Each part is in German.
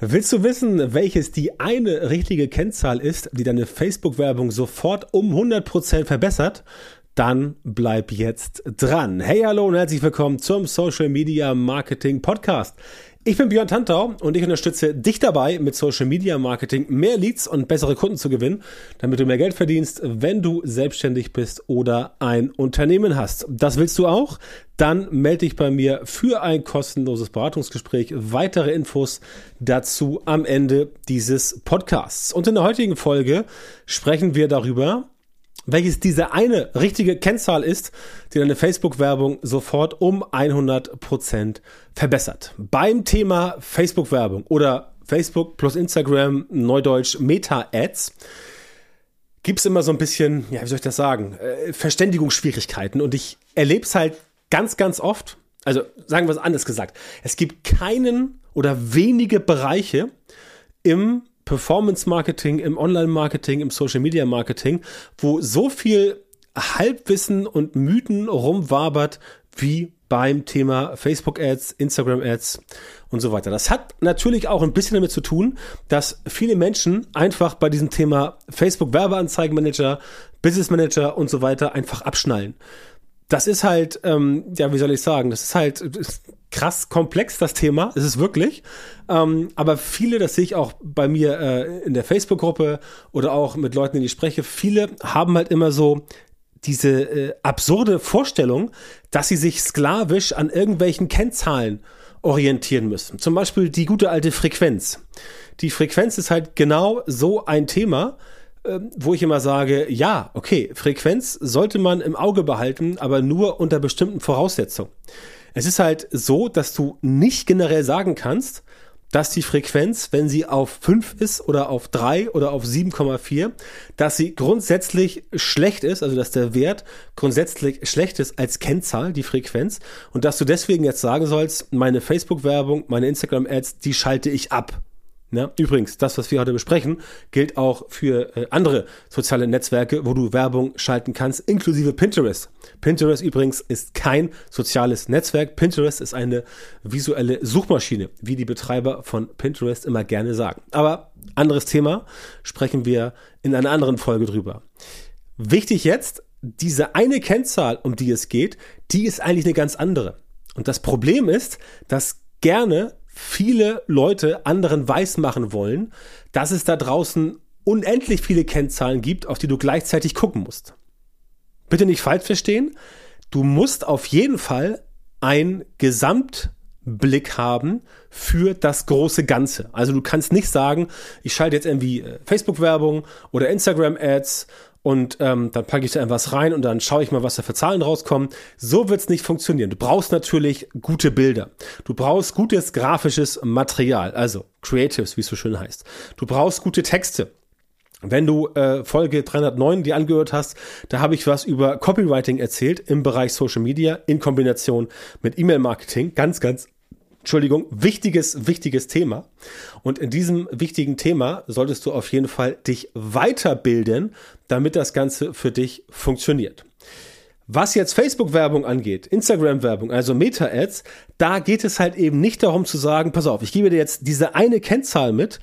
Willst du wissen, welches die eine richtige Kennzahl ist, die deine Facebook-Werbung sofort um 100% verbessert? Dann bleib jetzt dran. Hey, hallo und herzlich willkommen zum Social Media Marketing Podcast. Ich bin Björn Tantau und ich unterstütze dich dabei, mit Social Media Marketing mehr Leads und bessere Kunden zu gewinnen, damit du mehr Geld verdienst, wenn du selbstständig bist oder ein Unternehmen hast. Das willst du auch? Dann melde dich bei mir für ein kostenloses Beratungsgespräch. Weitere Infos dazu am Ende dieses Podcasts. Und in der heutigen Folge sprechen wir darüber, welches diese eine richtige Kennzahl ist, die deine Facebook-Werbung sofort um 100% verbessert. Beim Thema Facebook-Werbung oder Facebook plus Instagram, Neudeutsch Meta-Ads, gibt es immer so ein bisschen, ja, wie soll ich das sagen, äh, Verständigungsschwierigkeiten. Und ich erlebe es halt ganz, ganz oft. Also sagen wir es anders gesagt. Es gibt keinen oder wenige Bereiche im Performance Marketing, im Online Marketing, im Social Media Marketing, wo so viel Halbwissen und Mythen rumwabert wie beim Thema Facebook Ads, Instagram Ads und so weiter. Das hat natürlich auch ein bisschen damit zu tun, dass viele Menschen einfach bei diesem Thema Facebook Werbeanzeigenmanager, Business Manager und so weiter einfach abschnallen das ist halt, ähm, ja, wie soll ich sagen, das ist halt ist krass komplex, das Thema, ist es wirklich. Ähm, aber viele, das sehe ich auch bei mir äh, in der Facebook-Gruppe oder auch mit Leuten, die ich spreche, viele haben halt immer so diese äh, absurde Vorstellung, dass sie sich sklavisch an irgendwelchen Kennzahlen orientieren müssen. Zum Beispiel die gute alte Frequenz. Die Frequenz ist halt genau so ein Thema, wo ich immer sage, ja, okay, Frequenz sollte man im Auge behalten, aber nur unter bestimmten Voraussetzungen. Es ist halt so, dass du nicht generell sagen kannst, dass die Frequenz, wenn sie auf 5 ist oder auf 3 oder auf 7,4, dass sie grundsätzlich schlecht ist, also dass der Wert grundsätzlich schlecht ist als Kennzahl, die Frequenz, und dass du deswegen jetzt sagen sollst, meine Facebook-Werbung, meine Instagram-Ads, die schalte ich ab. Ja, übrigens, das, was wir heute besprechen, gilt auch für äh, andere soziale Netzwerke, wo du Werbung schalten kannst, inklusive Pinterest. Pinterest übrigens ist kein soziales Netzwerk. Pinterest ist eine visuelle Suchmaschine, wie die Betreiber von Pinterest immer gerne sagen. Aber anderes Thema, sprechen wir in einer anderen Folge drüber. Wichtig jetzt, diese eine Kennzahl, um die es geht, die ist eigentlich eine ganz andere. Und das Problem ist, dass gerne viele Leute anderen weismachen wollen, dass es da draußen unendlich viele Kennzahlen gibt, auf die du gleichzeitig gucken musst. Bitte nicht falsch verstehen. Du musst auf jeden Fall ein Gesamtblick haben für das große Ganze. Also du kannst nicht sagen, ich schalte jetzt irgendwie äh, Facebook-Werbung oder Instagram-Ads und ähm, dann packe ich da etwas rein und dann schaue ich mal, was da für Zahlen rauskommen. So wird's nicht funktionieren. Du brauchst natürlich gute Bilder. Du brauchst gutes grafisches Material, also Creatives, wie es so schön heißt. Du brauchst gute Texte. Wenn du äh, Folge 309 die angehört hast, da habe ich was über Copywriting erzählt im Bereich Social Media in Kombination mit E-Mail-Marketing. Ganz, ganz Entschuldigung, wichtiges, wichtiges Thema. Und in diesem wichtigen Thema solltest du auf jeden Fall dich weiterbilden, damit das Ganze für dich funktioniert. Was jetzt Facebook-Werbung angeht, Instagram-Werbung, also Meta-Ads, da geht es halt eben nicht darum zu sagen, pass auf, ich gebe dir jetzt diese eine Kennzahl mit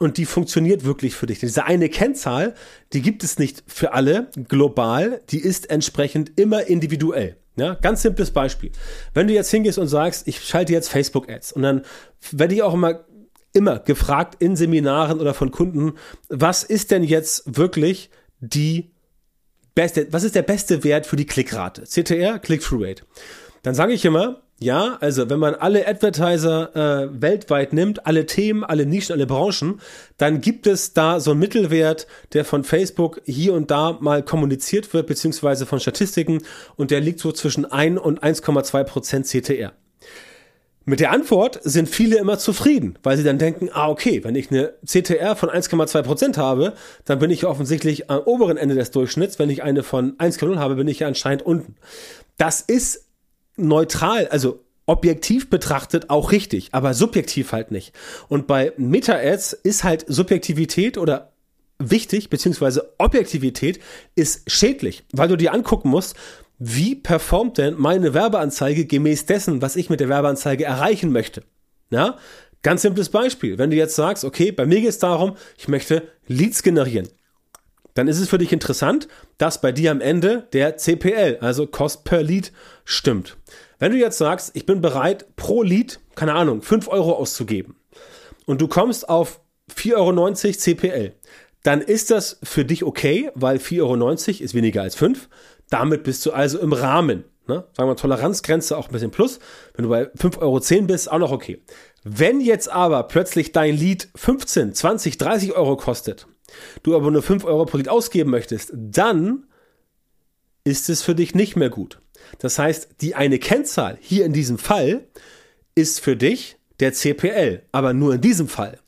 und die funktioniert wirklich für dich. Diese eine Kennzahl, die gibt es nicht für alle global, die ist entsprechend immer individuell. Ja, ganz simples Beispiel. Wenn du jetzt hingehst und sagst, ich schalte jetzt Facebook-Ads und dann werde ich auch immer, immer gefragt in Seminaren oder von Kunden, was ist denn jetzt wirklich die beste, was ist der beste Wert für die Klickrate? CTR, Click-Through-Rate. Dann sage ich immer, ja, also wenn man alle Advertiser äh, weltweit nimmt, alle Themen, alle Nischen, alle Branchen, dann gibt es da so einen Mittelwert, der von Facebook hier und da mal kommuniziert wird, beziehungsweise von Statistiken, und der liegt so zwischen 1 und 1,2 Prozent CTR. Mit der Antwort sind viele immer zufrieden, weil sie dann denken, ah, okay, wenn ich eine CTR von 1,2 Prozent habe, dann bin ich offensichtlich am oberen Ende des Durchschnitts. Wenn ich eine von 1,0 habe, bin ich ja anscheinend unten. Das ist neutral, also objektiv betrachtet auch richtig, aber subjektiv halt nicht. Und bei Meta-Ads ist halt Subjektivität oder wichtig, beziehungsweise Objektivität ist schädlich, weil du dir angucken musst, wie performt denn meine Werbeanzeige gemäß dessen, was ich mit der Werbeanzeige erreichen möchte. Ja? Ganz simples Beispiel. Wenn du jetzt sagst, okay, bei mir geht es darum, ich möchte Leads generieren, dann ist es für dich interessant, dass bei dir am Ende der CPL, also Cost per Lead, stimmt. Wenn du jetzt sagst, ich bin bereit, pro Lead, keine Ahnung, 5 Euro auszugeben und du kommst auf 4,90 Euro CPL, dann ist das für dich okay, weil 4,90 Euro ist weniger als 5. Damit bist du also im Rahmen. Ne? Sagen wir Toleranzgrenze auch ein bisschen plus. Wenn du bei 5,10 Euro bist, auch noch okay. Wenn jetzt aber plötzlich dein Lied 15, 20, 30 Euro kostet, du aber nur 5 Euro pro Lied ausgeben möchtest, dann ist es für dich nicht mehr gut. Das heißt, die eine Kennzahl hier in diesem Fall ist für dich der CPL, aber nur in diesem Fall.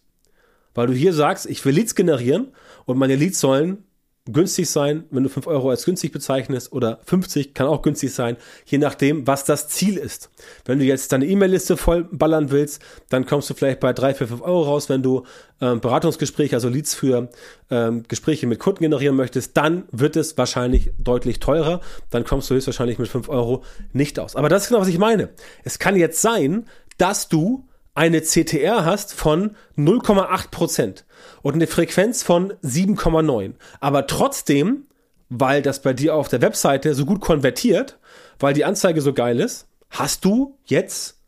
Weil du hier sagst, ich will Leads generieren und meine Leads sollen günstig sein, wenn du 5 Euro als günstig bezeichnest oder 50 kann auch günstig sein, je nachdem, was das Ziel ist. Wenn du jetzt deine E-Mail-Liste voll ballern willst, dann kommst du vielleicht bei 3, 4, 5 Euro raus. Wenn du ähm, Beratungsgespräche, also Leads für ähm, Gespräche mit Kunden generieren möchtest, dann wird es wahrscheinlich deutlich teurer. Dann kommst du höchstwahrscheinlich mit 5 Euro nicht aus. Aber das ist genau, was ich meine. Es kann jetzt sein, dass du eine CTR hast von 0,8 Prozent und eine Frequenz von 7,9. Aber trotzdem, weil das bei dir auf der Webseite so gut konvertiert, weil die Anzeige so geil ist, hast du jetzt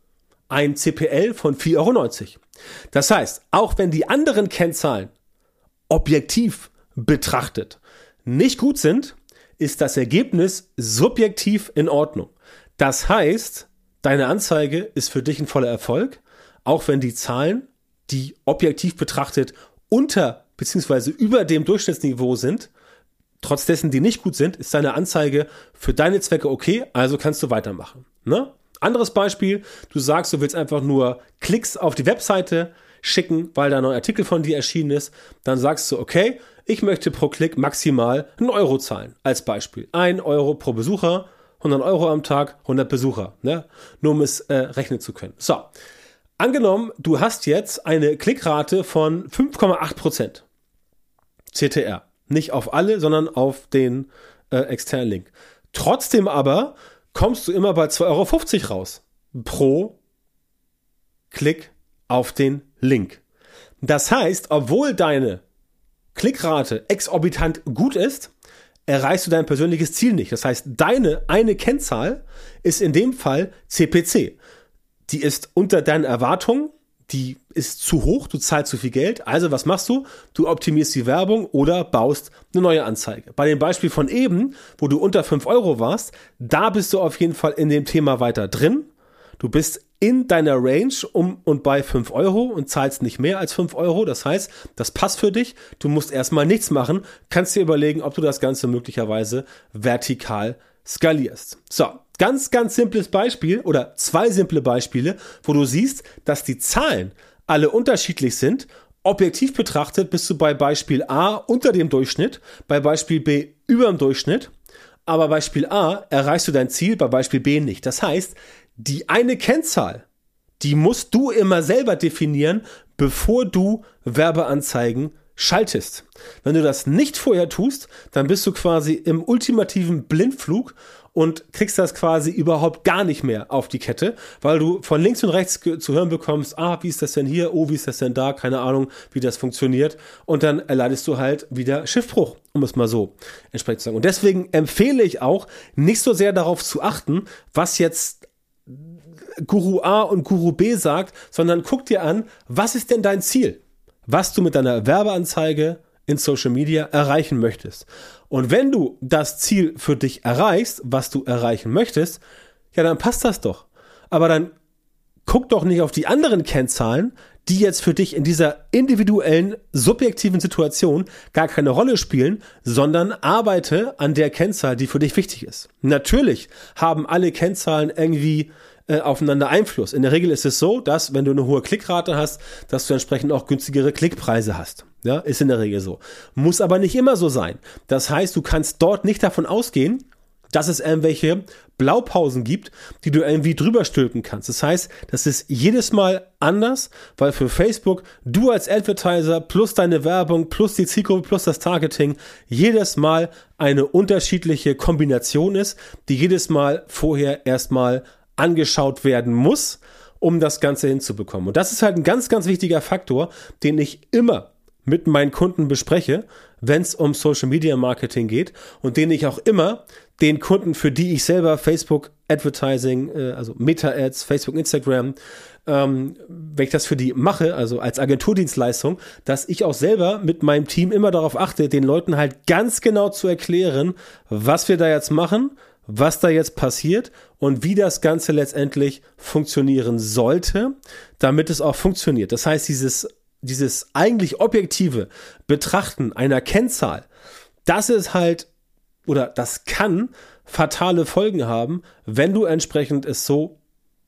ein CPL von 4,90 Euro. Das heißt, auch wenn die anderen Kennzahlen objektiv betrachtet nicht gut sind, ist das Ergebnis subjektiv in Ordnung. Das heißt, deine Anzeige ist für dich ein voller Erfolg auch wenn die Zahlen, die objektiv betrachtet unter bzw. über dem Durchschnittsniveau sind, trotz dessen die nicht gut sind, ist deine Anzeige für deine Zwecke okay, also kannst du weitermachen. Ne? Anderes Beispiel, du sagst, du willst einfach nur Klicks auf die Webseite schicken, weil da ein neuer Artikel von dir erschienen ist, dann sagst du, okay, ich möchte pro Klick maximal einen Euro zahlen, als Beispiel. Ein Euro pro Besucher, 100 Euro am Tag, 100 Besucher, ne? nur um es äh, rechnen zu können. So, Angenommen, du hast jetzt eine Klickrate von 5,8% CTR. Nicht auf alle, sondern auf den äh, externen Link. Trotzdem aber kommst du immer bei 2,50 Euro raus. Pro Klick auf den Link. Das heißt, obwohl deine Klickrate exorbitant gut ist, erreichst du dein persönliches Ziel nicht. Das heißt, deine eine Kennzahl ist in dem Fall CPC die ist unter deinen Erwartungen, die ist zu hoch, du zahlst zu viel Geld. Also was machst du? Du optimierst die Werbung oder baust eine neue Anzeige. Bei dem Beispiel von eben, wo du unter 5 Euro warst, da bist du auf jeden Fall in dem Thema weiter drin. Du bist in deiner Range um und bei 5 Euro und zahlst nicht mehr als 5 Euro. Das heißt, das passt für dich. Du musst erstmal nichts machen. Kannst dir überlegen, ob du das Ganze möglicherweise vertikal skalierst. So, Ganz, ganz simples Beispiel oder zwei simple Beispiele, wo du siehst, dass die Zahlen alle unterschiedlich sind. Objektiv betrachtet bist du bei Beispiel A unter dem Durchschnitt, bei Beispiel B über dem Durchschnitt, aber Beispiel A erreichst du dein Ziel, bei Beispiel B nicht. Das heißt, die eine Kennzahl, die musst du immer selber definieren, bevor du Werbeanzeigen schaltest. Wenn du das nicht vorher tust, dann bist du quasi im ultimativen Blindflug und kriegst das quasi überhaupt gar nicht mehr auf die Kette, weil du von links und rechts zu hören bekommst, ah, wie ist das denn hier, oh, wie ist das denn da, keine Ahnung, wie das funktioniert und dann erleidest du halt wieder Schiffbruch, um es mal so entsprechend zu sagen. Und deswegen empfehle ich auch, nicht so sehr darauf zu achten, was jetzt Guru A und Guru B sagt, sondern guck dir an, was ist denn dein Ziel? Was du mit deiner Werbeanzeige in Social Media erreichen möchtest. Und wenn du das Ziel für dich erreichst, was du erreichen möchtest, ja, dann passt das doch. Aber dann guck doch nicht auf die anderen Kennzahlen, die jetzt für dich in dieser individuellen, subjektiven Situation gar keine Rolle spielen, sondern arbeite an der Kennzahl, die für dich wichtig ist. Natürlich haben alle Kennzahlen irgendwie äh, aufeinander Einfluss. In der Regel ist es so, dass wenn du eine hohe Klickrate hast, dass du entsprechend auch günstigere Klickpreise hast. Ja, ist in der Regel so. Muss aber nicht immer so sein. Das heißt, du kannst dort nicht davon ausgehen, dass es irgendwelche Blaupausen gibt, die du irgendwie drüber stülpen kannst. Das heißt, das ist jedes Mal anders, weil für Facebook du als Advertiser plus deine Werbung plus die Zielgruppe plus das Targeting jedes Mal eine unterschiedliche Kombination ist, die jedes Mal vorher erstmal angeschaut werden muss um das Ganze hinzubekommen. Und das ist halt ein ganz, ganz wichtiger Faktor, den ich immer mit meinen Kunden bespreche, wenn es um Social Media Marketing geht und den ich auch immer den Kunden, für die ich selber Facebook Advertising, äh, also Meta Ads, Facebook, Instagram, ähm, wenn ich das für die mache, also als Agenturdienstleistung, dass ich auch selber mit meinem Team immer darauf achte, den Leuten halt ganz genau zu erklären, was wir da jetzt machen, was da jetzt passiert und wie das Ganze letztendlich funktionieren sollte, damit es auch funktioniert. Das heißt, dieses, dieses eigentlich objektive Betrachten einer Kennzahl, das ist halt oder das kann fatale Folgen haben, wenn du entsprechend es so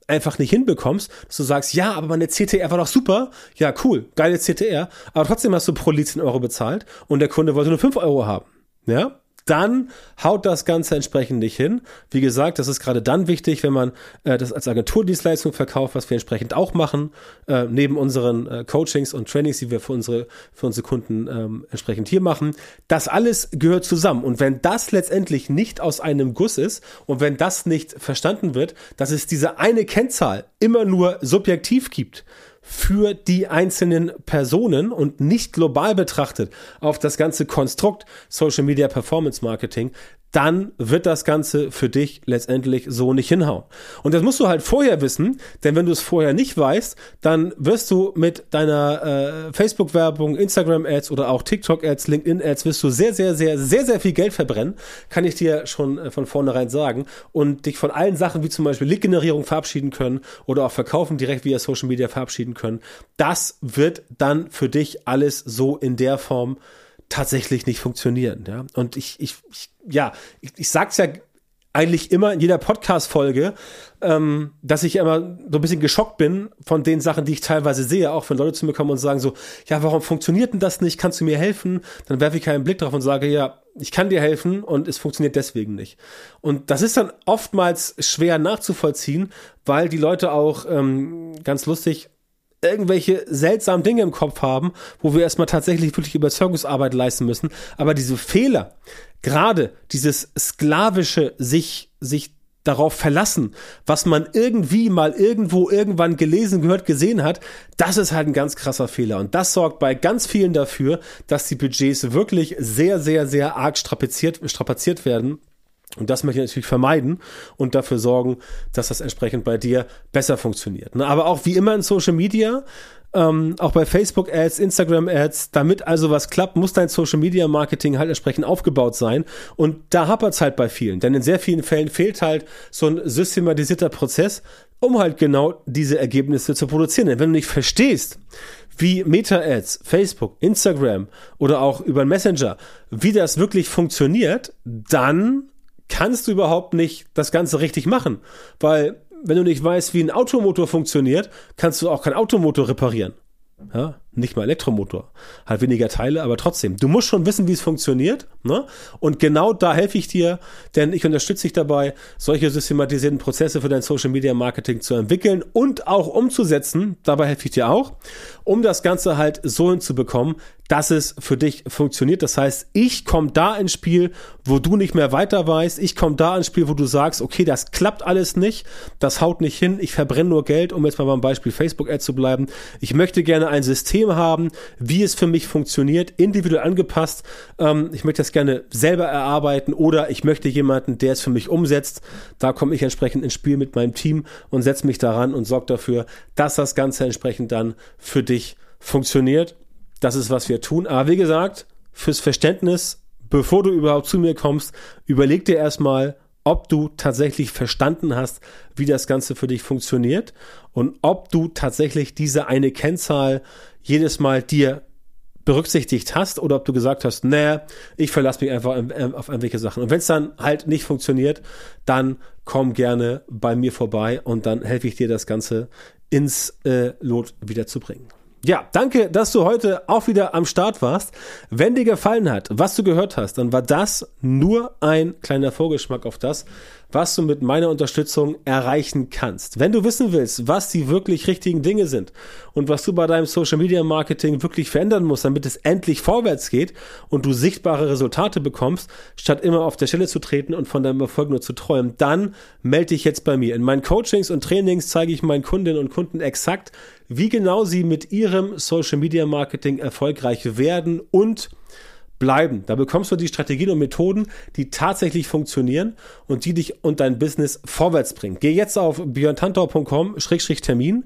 einfach nicht hinbekommst, dass du sagst, ja, aber meine CTR war doch super, ja, cool, geile CTR, aber trotzdem hast du pro Lied 10 Euro bezahlt und der Kunde wollte nur 5 Euro haben. Ja, dann haut das Ganze entsprechend nicht hin. Wie gesagt, das ist gerade dann wichtig, wenn man äh, das als Agenturdienstleistung verkauft, was wir entsprechend auch machen, äh, neben unseren äh, Coachings und Trainings, die wir für unsere, für unsere Kunden ähm, entsprechend hier machen. Das alles gehört zusammen. Und wenn das letztendlich nicht aus einem Guss ist und wenn das nicht verstanden wird, dass es diese eine Kennzahl immer nur subjektiv gibt, für die einzelnen Personen und nicht global betrachtet auf das ganze Konstrukt Social Media Performance Marketing, dann wird das Ganze für dich letztendlich so nicht hinhauen. Und das musst du halt vorher wissen, denn wenn du es vorher nicht weißt, dann wirst du mit deiner äh, Facebook-Werbung, Instagram-Ads oder auch TikTok-Ads, LinkedIn-Ads, wirst du sehr, sehr, sehr, sehr, sehr viel Geld verbrennen, kann ich dir schon äh, von vornherein sagen und dich von allen Sachen wie zum Beispiel Lead-Generierung verabschieden können oder auch Verkaufen direkt via Social Media verabschieden können. Das wird dann für dich alles so in der Form tatsächlich nicht funktionieren. Ja? Und ich, ich, ich ja, ich, ich sag's ja eigentlich immer in jeder Podcast-Folge, ähm, dass ich immer so ein bisschen geschockt bin von den Sachen, die ich teilweise sehe, auch wenn Leute zu mir kommen und sagen so, ja, warum funktioniert denn das nicht? Kannst du mir helfen? Dann werfe ich keinen Blick drauf und sage, ja, ich kann dir helfen und es funktioniert deswegen nicht. Und das ist dann oftmals schwer nachzuvollziehen, weil die Leute auch ähm, ganz lustig irgendwelche seltsamen Dinge im Kopf haben, wo wir erstmal tatsächlich wirklich Überzeugungsarbeit leisten müssen. Aber diese Fehler, gerade dieses sklavische sich, sich darauf verlassen, was man irgendwie mal irgendwo irgendwann gelesen, gehört, gesehen hat, das ist halt ein ganz krasser Fehler. Und das sorgt bei ganz vielen dafür, dass die Budgets wirklich sehr, sehr, sehr arg strapaziert, strapaziert werden und das möchte ich natürlich vermeiden und dafür sorgen, dass das entsprechend bei dir besser funktioniert. Ne? Aber auch wie immer in Social Media, ähm, auch bei Facebook Ads, Instagram Ads, damit also was klappt, muss dein Social Media Marketing halt entsprechend aufgebaut sein. Und da hapert es halt bei vielen. Denn in sehr vielen Fällen fehlt halt so ein systematisierter Prozess, um halt genau diese Ergebnisse zu produzieren. Denn wenn du nicht verstehst, wie Meta-Ads, Facebook, Instagram oder auch über Messenger, wie das wirklich funktioniert, dann kannst du überhaupt nicht das Ganze richtig machen. Weil, wenn du nicht weißt, wie ein Automotor funktioniert, kannst du auch kein Automotor reparieren. Ja, nicht mal Elektromotor. Halt weniger Teile, aber trotzdem. Du musst schon wissen, wie es funktioniert. Ne? Und genau da helfe ich dir, denn ich unterstütze dich dabei, solche systematisierten Prozesse für dein Social Media Marketing zu entwickeln und auch umzusetzen. Dabei helfe ich dir auch, um das Ganze halt so hinzubekommen, dass es für dich funktioniert. Das heißt, ich komme da ins Spiel, wo du nicht mehr weiter weißt. Ich komme da ins Spiel, wo du sagst, okay, das klappt alles nicht, das haut nicht hin, ich verbrenne nur Geld, um jetzt mal beim Beispiel Facebook-Ad zu bleiben. Ich möchte gerne ein System haben, wie es für mich funktioniert, individuell angepasst. Ähm, ich möchte das gerne selber erarbeiten oder ich möchte jemanden, der es für mich umsetzt. Da komme ich entsprechend ins Spiel mit meinem Team und setze mich daran und sorge dafür, dass das Ganze entsprechend dann für dich funktioniert das ist, was wir tun. Aber wie gesagt, fürs Verständnis, bevor du überhaupt zu mir kommst, überleg dir erstmal, ob du tatsächlich verstanden hast, wie das Ganze für dich funktioniert und ob du tatsächlich diese eine Kennzahl jedes Mal dir berücksichtigt hast oder ob du gesagt hast, nee, ich verlasse mich einfach auf irgendwelche Sachen. Und wenn es dann halt nicht funktioniert, dann komm gerne bei mir vorbei und dann helfe ich dir, das Ganze ins äh, Lot wieder zu bringen. Ja, danke, dass du heute auch wieder am Start warst. Wenn dir gefallen hat, was du gehört hast, dann war das nur ein kleiner Vorgeschmack auf das, was du mit meiner Unterstützung erreichen kannst. Wenn du wissen willst, was die wirklich richtigen Dinge sind und was du bei deinem Social Media Marketing wirklich verändern musst, damit es endlich vorwärts geht und du sichtbare Resultate bekommst, statt immer auf der Stelle zu treten und von deinem Erfolg nur zu träumen, dann melde dich jetzt bei mir. In meinen Coachings und Trainings zeige ich meinen Kundinnen und Kunden exakt, wie genau sie mit ihrem Social Media Marketing erfolgreich werden und bleiben. Da bekommst du die Strategien und Methoden, die tatsächlich funktionieren und die dich und dein Business vorwärts bringen. Geh jetzt auf björntantau.com-termin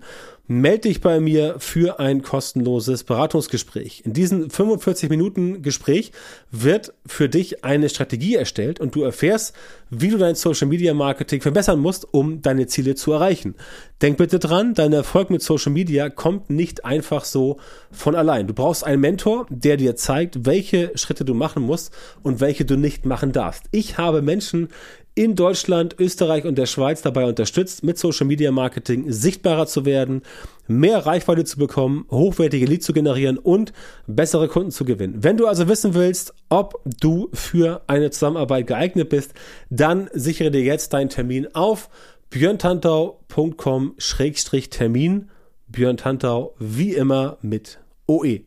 melde dich bei mir für ein kostenloses Beratungsgespräch. In diesem 45 Minuten Gespräch wird für dich eine Strategie erstellt und du erfährst, wie du dein Social Media Marketing verbessern musst, um deine Ziele zu erreichen. Denk bitte dran, dein Erfolg mit Social Media kommt nicht einfach so von allein. Du brauchst einen Mentor, der dir zeigt, welche Schritte du machen musst und welche du nicht machen darfst. Ich habe Menschen in Deutschland, Österreich und der Schweiz dabei unterstützt, mit Social Media Marketing sichtbarer zu werden, mehr Reichweite zu bekommen, hochwertige Leads zu generieren und bessere Kunden zu gewinnen. Wenn du also wissen willst, ob du für eine Zusammenarbeit geeignet bist, dann sichere dir jetzt deinen Termin auf björntantau.com-termin. Björn Tantau wie immer mit OE.